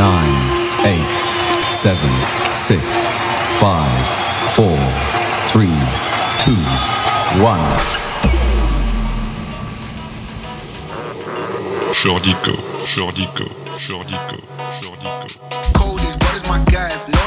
nine, eight, seven, six, five, four, three, two, one. Jordy Copz, Shordico, Jordy Copz, Shordico. Cold is, my guys. name?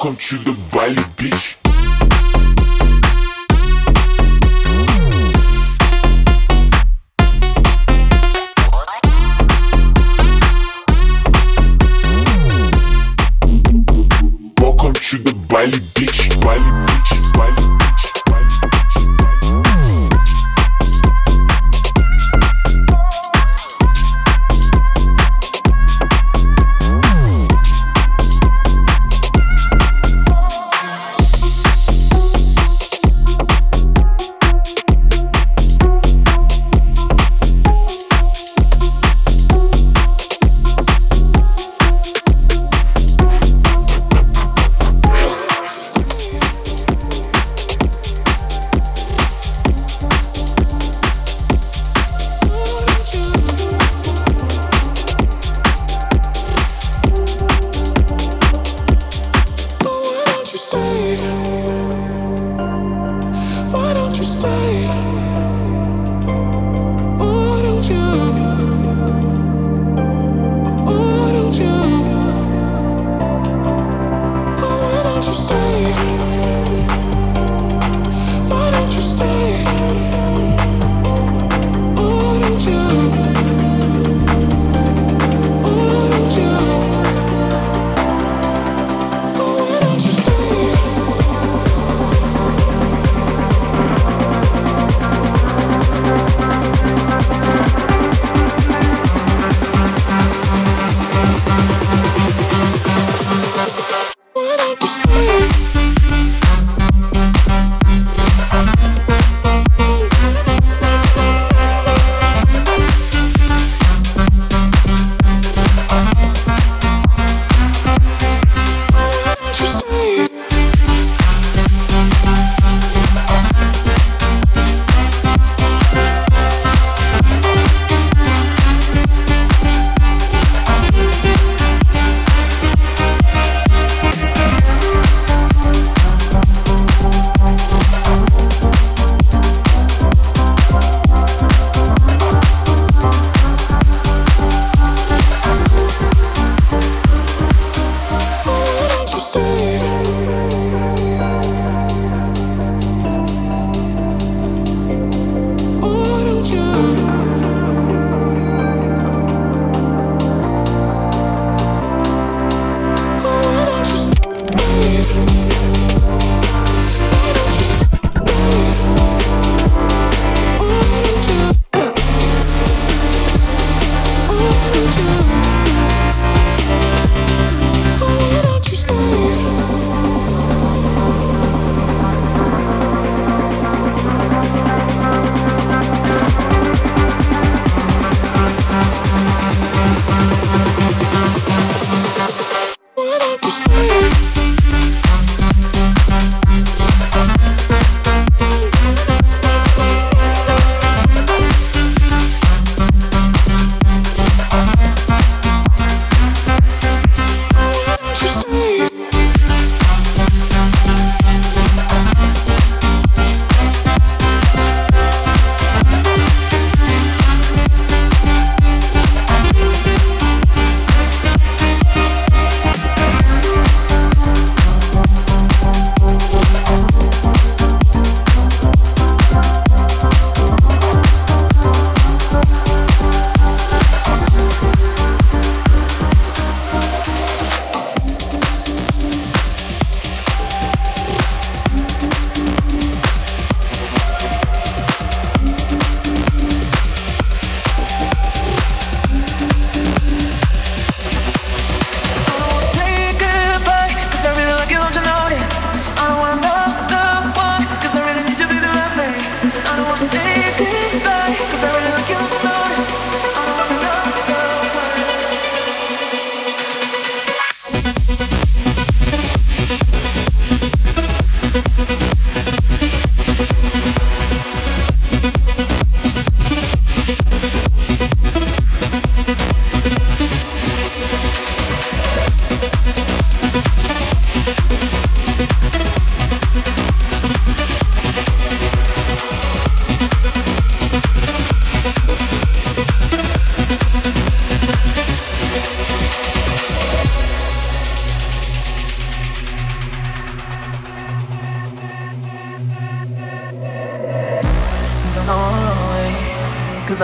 Welcome to the Bali Beach. Welcome to the Bali Beach, Bali Beach,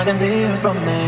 I can see it from there.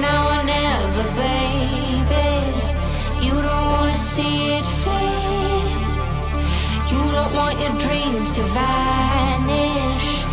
Now or never, baby. You don't wanna see it flee. You don't want your dreams to vanish.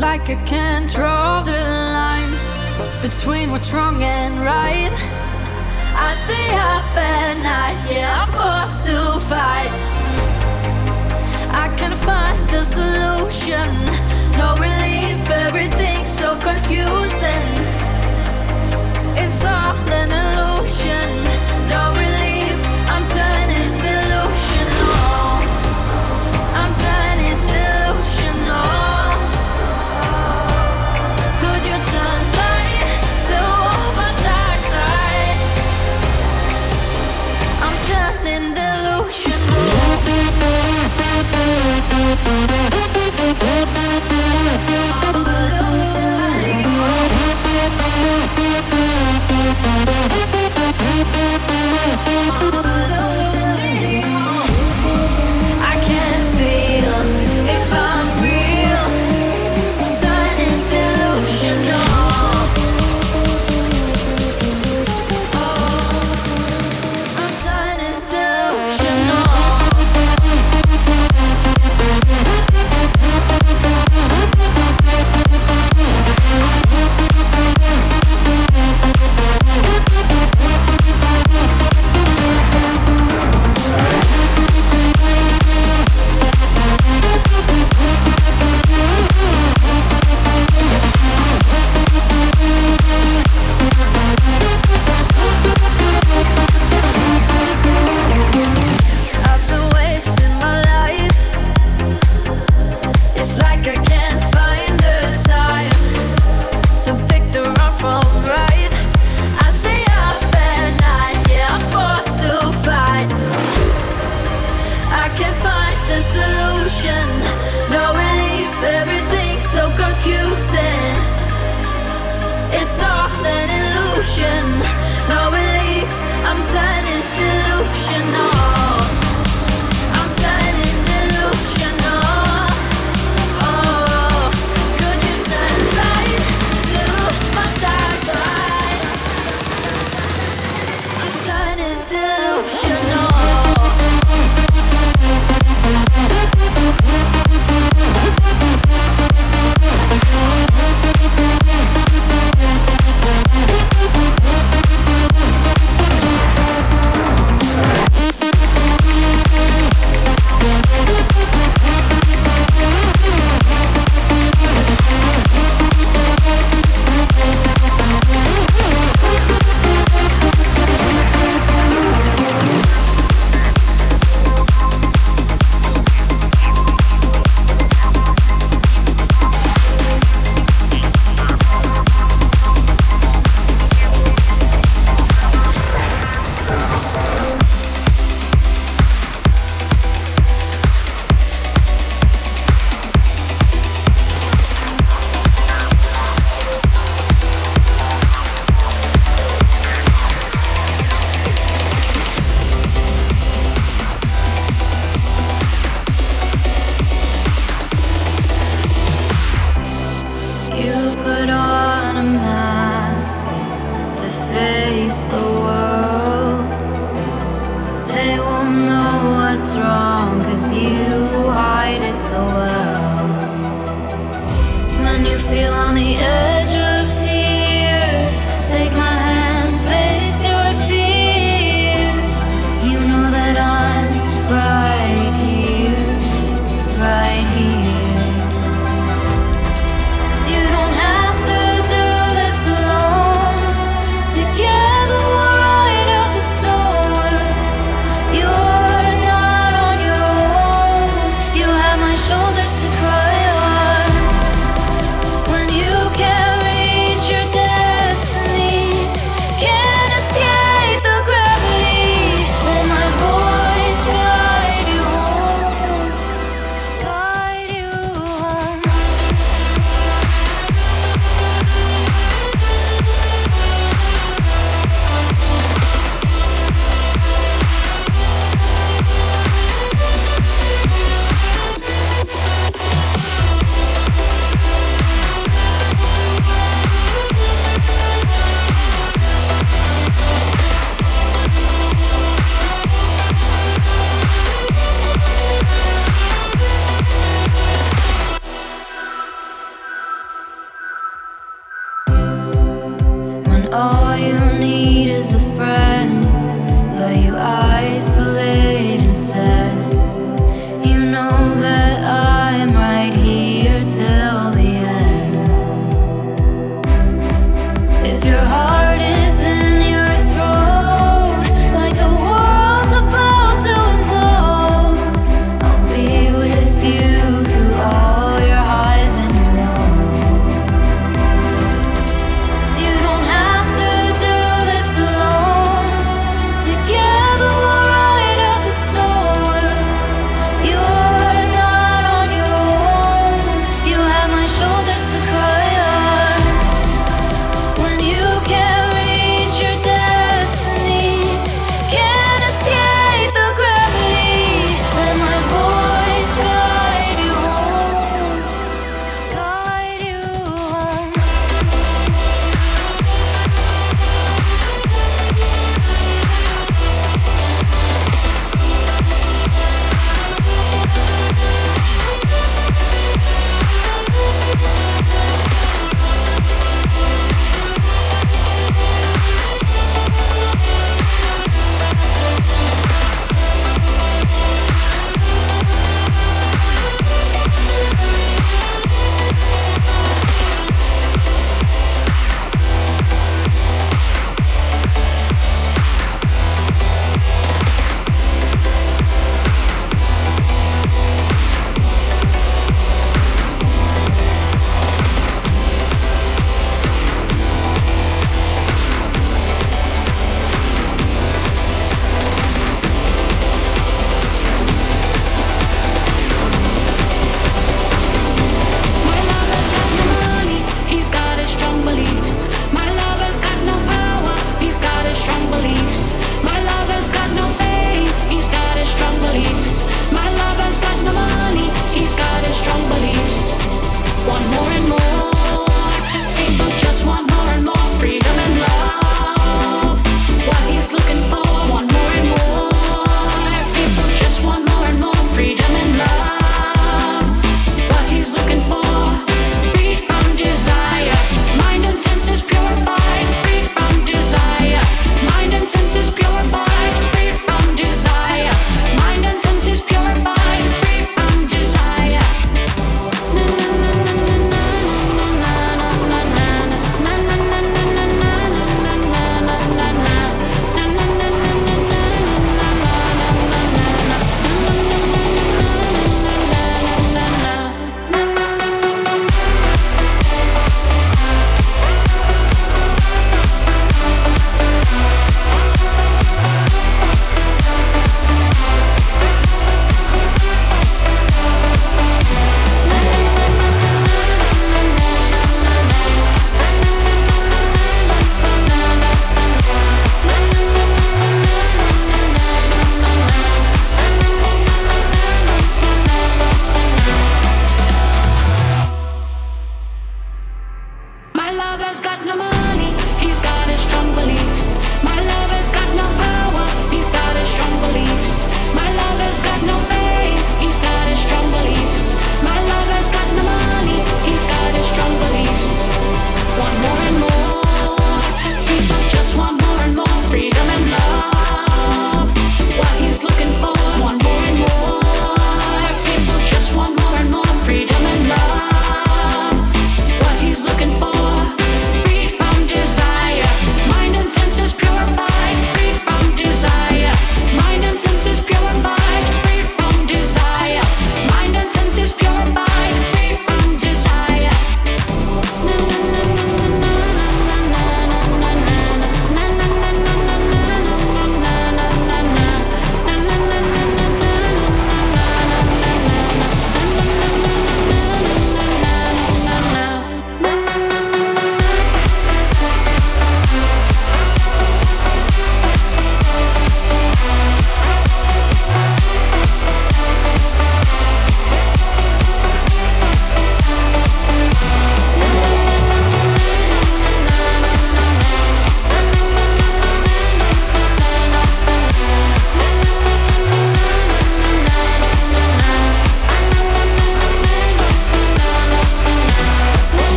like I can't draw the line between what's wrong and right. I stay up at night, yeah, I'm forced to fight. I can't find a solution, no relief, everything's so confusing. It's all an illusion, no Don't it's all an illusion. No relief, I'm turning delusional. what's wrong, cause you hide it so well. When you feel on the edge.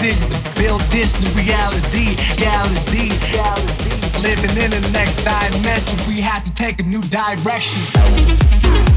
decisions to build this new reality, reality, reality. Living in the next dimension, we have to take a new direction.